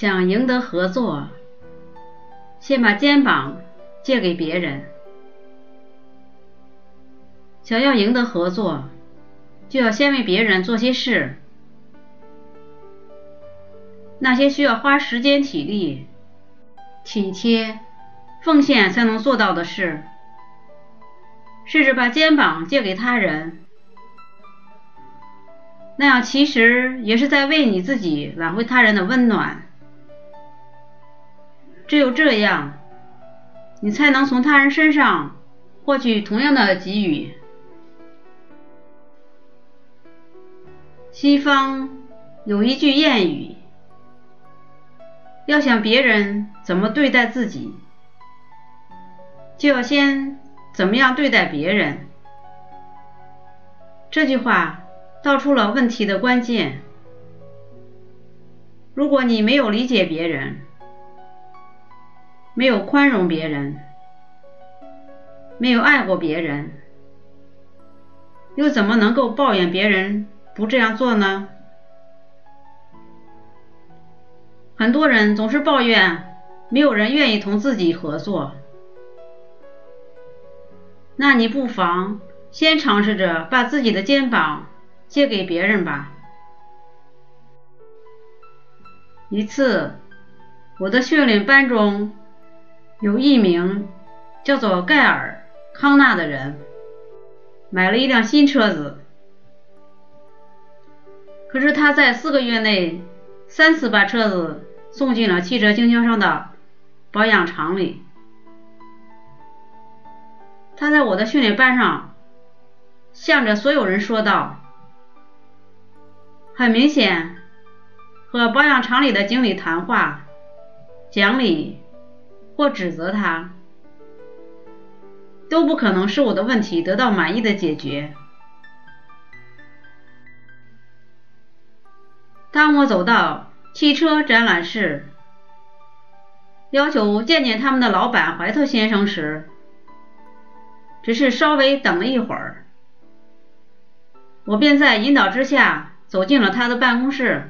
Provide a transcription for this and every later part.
想赢得合作，先把肩膀借给别人。想要赢得合作，就要先为别人做些事。那些需要花时间、体力、体贴、奉献才能做到的事，试着把肩膀借给他人，那样其实也是在为你自己挽回他人的温暖。只有这样，你才能从他人身上获取同样的给予。西方有一句谚语。要想别人怎么对待自己，就要先怎么样对待别人。这句话道出了问题的关键。如果你没有理解别人，没有宽容别人，没有爱过别人，又怎么能够抱怨别人不这样做呢？很多人总是抱怨没有人愿意同自己合作，那你不妨先尝试着把自己的肩膀借给别人吧。一次，我的训练班中有一名叫做盖尔·康纳的人，买了一辆新车子，可是他在四个月内三次把车子。送进了汽车经销商的保养厂里。他在我的训练班上向着所有人说道：“很明显，和保养厂里的经理谈话、讲理或指责他，都不可能使我的问题得到满意的解决。”当我走到。汽车展览室要求见见他们的老板怀特先生时，只是稍微等了一会儿，我便在引导之下走进了他的办公室。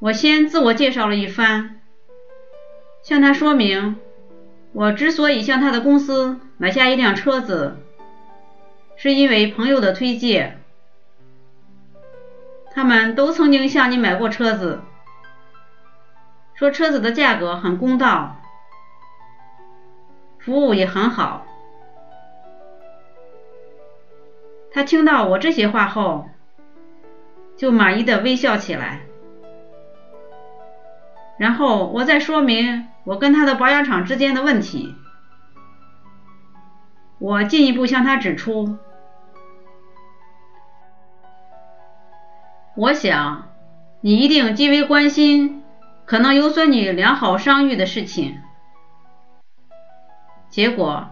我先自我介绍了一番，向他说明我之所以向他的公司买下一辆车子，是因为朋友的推荐。他们都曾经向你买过车子，说车子的价格很公道，服务也很好。他听到我这些话后，就满意的微笑起来。然后我再说明我跟他的保养厂之间的问题，我进一步向他指出。我想，你一定极为关心可能有损你良好商誉的事情。结果，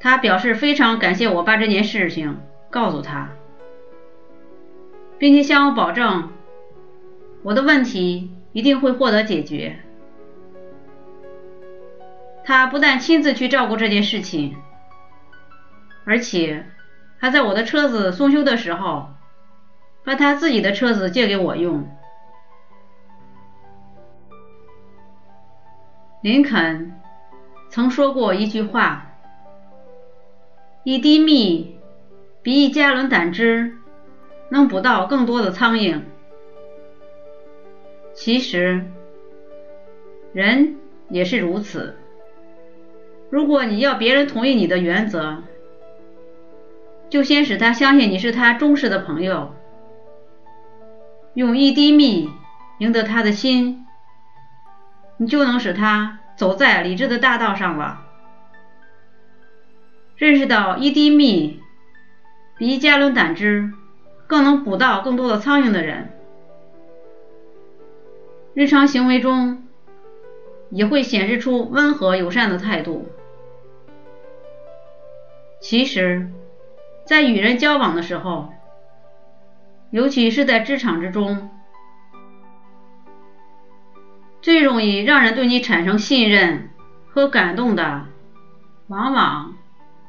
他表示非常感谢我把这件事情告诉他，并且向我保证，我的问题一定会获得解决。他不但亲自去照顾这件事情，而且还在我的车子送修的时候。把他自己的车子借给我用。林肯曾说过一句话：“一滴蜜比一加仑胆汁能捕到更多的苍蝇。”其实，人也是如此。如果你要别人同意你的原则，就先使他相信你是他忠实的朋友。用一滴蜜赢得他的心，你就能使他走在理智的大道上了。认识到一滴蜜比一加仑胆汁更能捕到更多的苍蝇的人，日常行为中也会显示出温和友善的态度。其实，在与人交往的时候，尤其是在职场之中，最容易让人对你产生信任和感动的，往往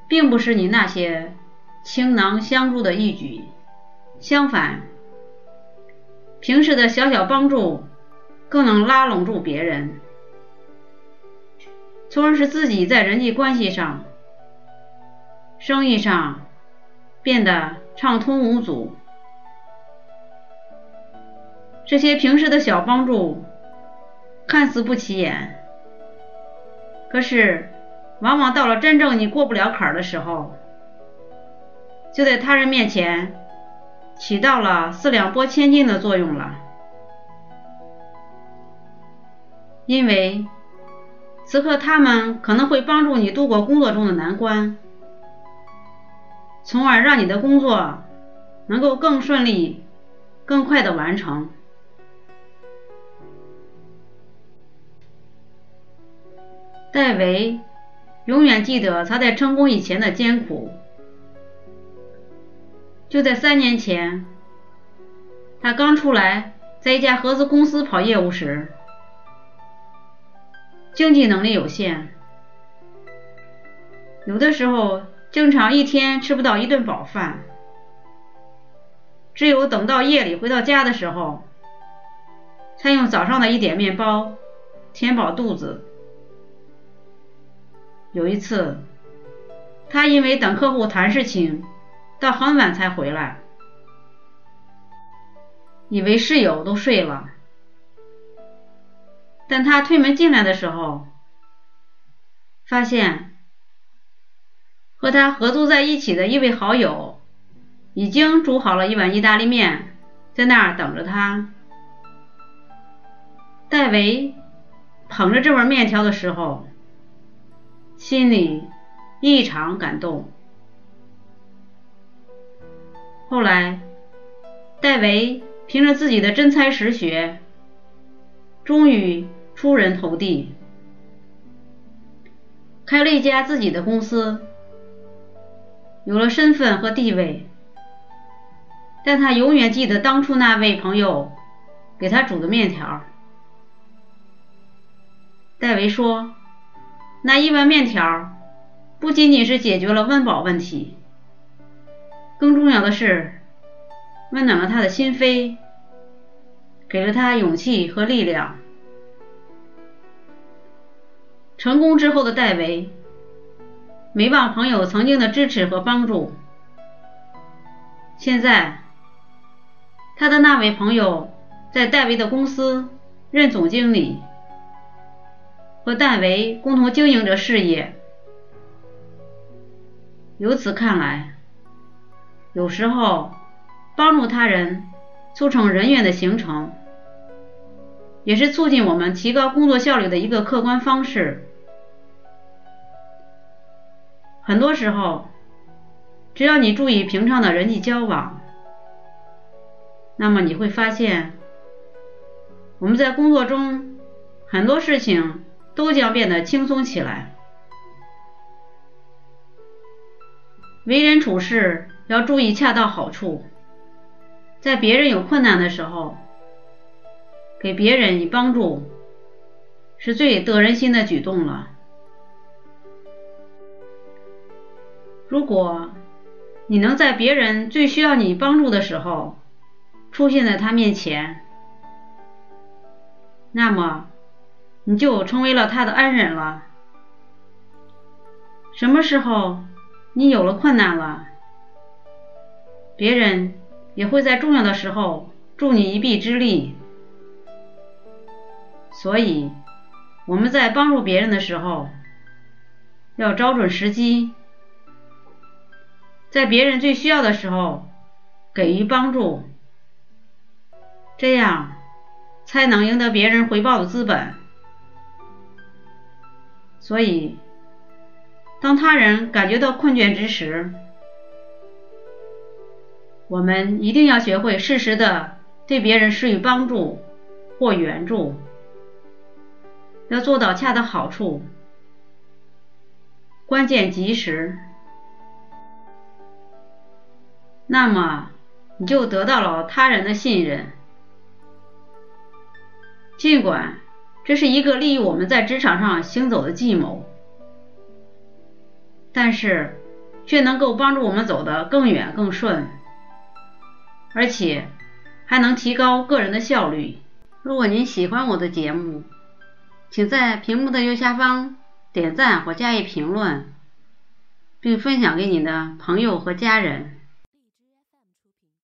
并不是你那些倾囊相助的义举，相反，平时的小小帮助更能拉拢住别人，从而使自己在人际关系上、生意上变得畅通无阻。这些平时的小帮助看似不起眼，可是往往到了真正你过不了坎儿的时候，就在他人面前起到了四两拨千斤的作用了。因为此刻他们可能会帮助你度过工作中的难关，从而让你的工作能够更顺利、更快的完成。戴维永远记得他在成功以前的艰苦。就在三年前，他刚出来，在一家合资公司跑业务时，经济能力有限，有的时候经常一天吃不到一顿饱饭，只有等到夜里回到家的时候，才用早上的一点面包填饱肚子。有一次，他因为等客户谈事情，到很晚才回来，以为室友都睡了，但他推门进来的时候，发现和他合租在一起的一位好友已经煮好了一碗意大利面，在那儿等着他。戴维捧着这碗面条的时候。心里异常感动。后来，戴维凭着自己的真才实学，终于出人头地，开了一家自己的公司，有了身份和地位。但他永远记得当初那位朋友给他煮的面条。戴维说。那一碗面条不仅仅是解决了温饱问题，更重要的是温暖了他的心扉，给了他勇气和力量。成功之后的戴维没忘朋友曾经的支持和帮助，现在他的那位朋友在戴维的公司任总经理。和戴维共同经营着事业。由此看来，有时候帮助他人、促成人员的形成，也是促进我们提高工作效率的一个客观方式。很多时候，只要你注意平常的人际交往，那么你会发现，我们在工作中很多事情。都将变得轻松起来。为人处事要注意恰到好处，在别人有困难的时候，给别人以帮助，是最得人心的举动了。如果你能在别人最需要你帮助的时候，出现在他面前，那么。你就成为了他的恩人了。什么时候你有了困难了，别人也会在重要的时候助你一臂之力。所以我们在帮助别人的时候，要找准时机，在别人最需要的时候给予帮助，这样才能赢得别人回报的资本。所以，当他人感觉到困倦之时，我们一定要学会适时的对别人施予帮助或援助，要做到恰到好处、关键及时，那么你就得到了他人的信任，尽管。这是一个利于我们在职场上行走的计谋，但是却能够帮助我们走得更远更顺，而且还能提高个人的效率。如果您喜欢我的节目，请在屏幕的右下方点赞或加以评论，并分享给你的朋友和家人。